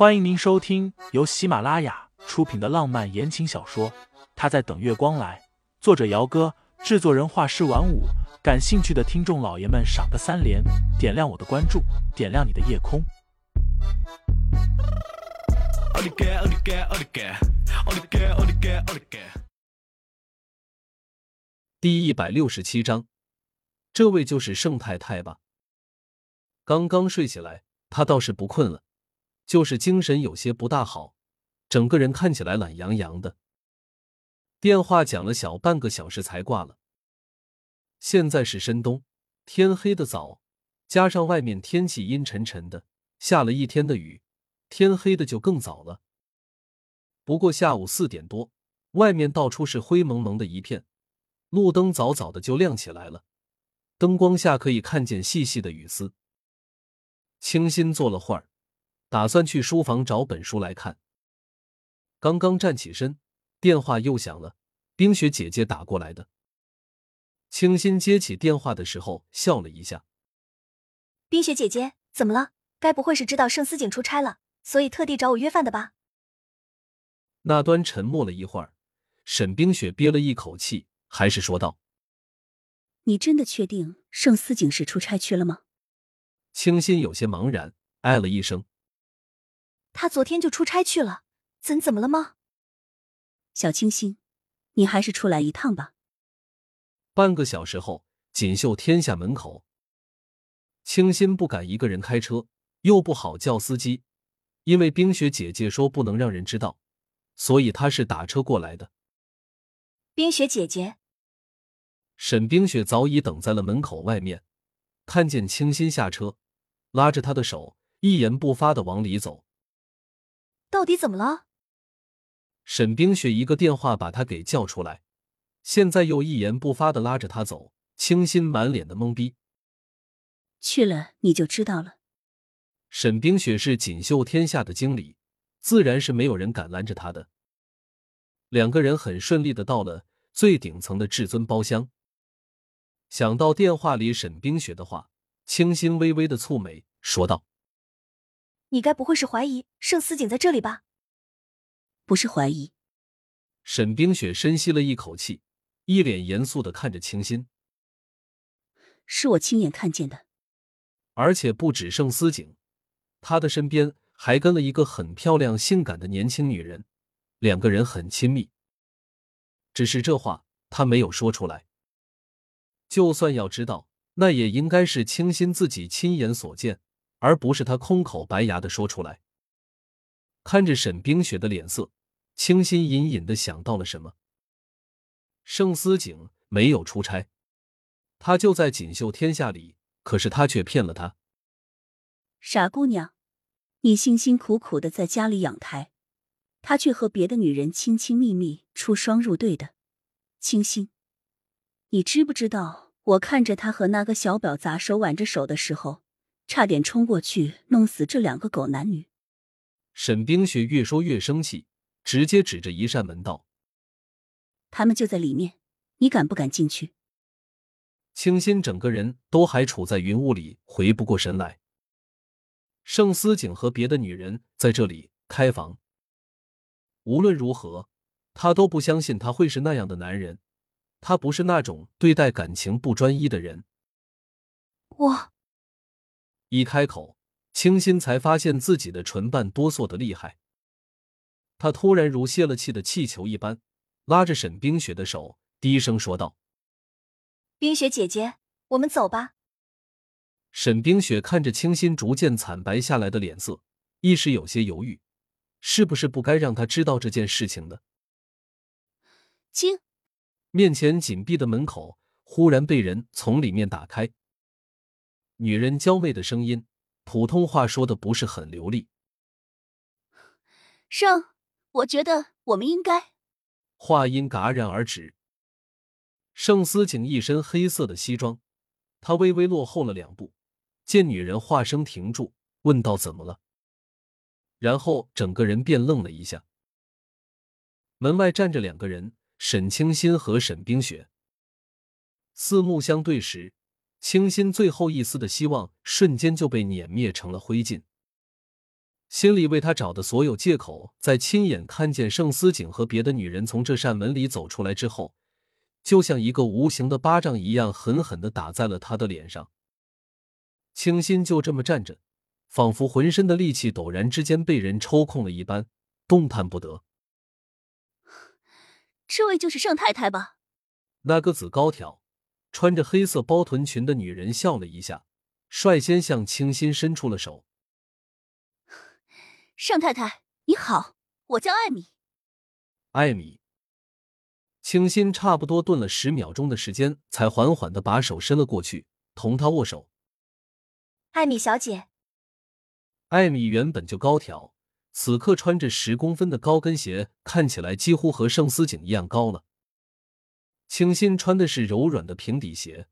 欢迎您收听由喜马拉雅出品的浪漫言情小说《他在等月光来》，作者：姚哥，制作人：画师晚舞。感兴趣的听众老爷们，赏个三连，点亮我的关注，点亮你的夜空。第一百六十七章，这位就是盛太太吧？刚刚睡起来，她倒是不困了。就是精神有些不大好，整个人看起来懒洋洋的。电话讲了小半个小时才挂了。现在是深冬，天黑的早，加上外面天气阴沉沉的，下了一天的雨，天黑的就更早了。不过下午四点多，外面到处是灰蒙蒙的一片，路灯早早的就亮起来了，灯光下可以看见细细的雨丝。清新坐了会儿。打算去书房找本书来看。刚刚站起身，电话又响了，冰雪姐姐打过来的。清新接起电话的时候笑了一下：“冰雪姐姐，怎么了？该不会是知道盛思景出差了，所以特地找我约饭的吧？”那端沉默了一会儿，沈冰雪憋了一口气，还是说道：“你真的确定盛思景是出差去了吗？”清新有些茫然，哎了一声。他昨天就出差去了，怎怎么了吗？小清新，你还是出来一趟吧。半个小时后，锦绣天下门口，清新不敢一个人开车，又不好叫司机，因为冰雪姐姐说不能让人知道，所以他是打车过来的。冰雪姐姐，沈冰雪早已等在了门口外面，看见清新下车，拉着她的手，一言不发的往里走。到底怎么了？沈冰雪一个电话把他给叫出来，现在又一言不发的拉着他走，清新满脸的懵逼。去了你就知道了。沈冰雪是锦绣天下的经理，自然是没有人敢拦着他的。两个人很顺利的到了最顶层的至尊包厢。想到电话里沈冰雪的话，清新微微的蹙眉，说道。你该不会是怀疑盛思景在这里吧？不是怀疑。沈冰雪深吸了一口气，一脸严肃的看着清新。是我亲眼看见的，而且不止盛思景，他的身边还跟了一个很漂亮、性感的年轻女人，两个人很亲密。只是这话他没有说出来。就算要知道，那也应该是清新自己亲眼所见。而不是他空口白牙的说出来。看着沈冰雪的脸色，清新隐隐的想到了什么。盛思景没有出差，他就在锦绣天下里，可是他却骗了他。傻姑娘，你辛辛苦苦的在家里养胎，他却和别的女人亲亲密密、出双入对的。清新，你知不知道？我看着他和那个小婊砸手挽着手的时候。差点冲过去弄死这两个狗男女。沈冰雪越说越生气，直接指着一扇门道：“他们就在里面，你敢不敢进去？”清新整个人都还处在云雾里，回不过神来。盛思景和别的女人在这里开房，无论如何，他都不相信他会是那样的男人，他不是那种对待感情不专一的人。我。一开口，清新才发现自己的唇瓣哆嗦的厉害。他突然如泄了气的气球一般，拉着沈冰雪的手，低声说道：“冰雪姐姐，我们走吧。”沈冰雪看着清新逐渐惨白下来的脸色，一时有些犹豫，是不是不该让他知道这件事情的？清，面前紧闭的门口忽然被人从里面打开。女人娇媚的声音，普通话说的不是很流利。盛，我觉得我们应该。话音戛然而止。盛思景一身黑色的西装，他微微落后了两步，见女人话声停住，问道：“怎么了？”然后整个人便愣了一下。门外站着两个人，沈清新和沈冰雪。四目相对时。清新最后一丝的希望瞬间就被碾灭成了灰烬。心里为他找的所有借口，在亲眼看见盛思景和别的女人从这扇门里走出来之后，就像一个无形的巴掌一样，狠狠的打在了他的脸上。清新就这么站着，仿佛浑身的力气陡然之间被人抽空了一般，动弹不得。这位就是盛太太吧？那个子高挑、穿着黑色包臀裙的女人笑了一下，率先向清新伸出了手。盛太太，你好，我叫艾米。艾米，清新差不多顿了十秒钟的时间，才缓缓的把手伸了过去，同她握手。艾米小姐。艾米原本就高挑，此刻穿着十公分的高跟鞋，看起来几乎和盛思景一样高了。清新穿的是柔软的平底鞋，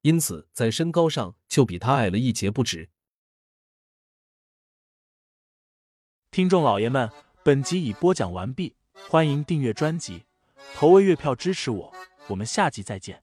因此在身高上就比他矮了一截不止。听众老爷们，本集已播讲完毕，欢迎订阅专辑，投喂月票支持我，我们下集再见。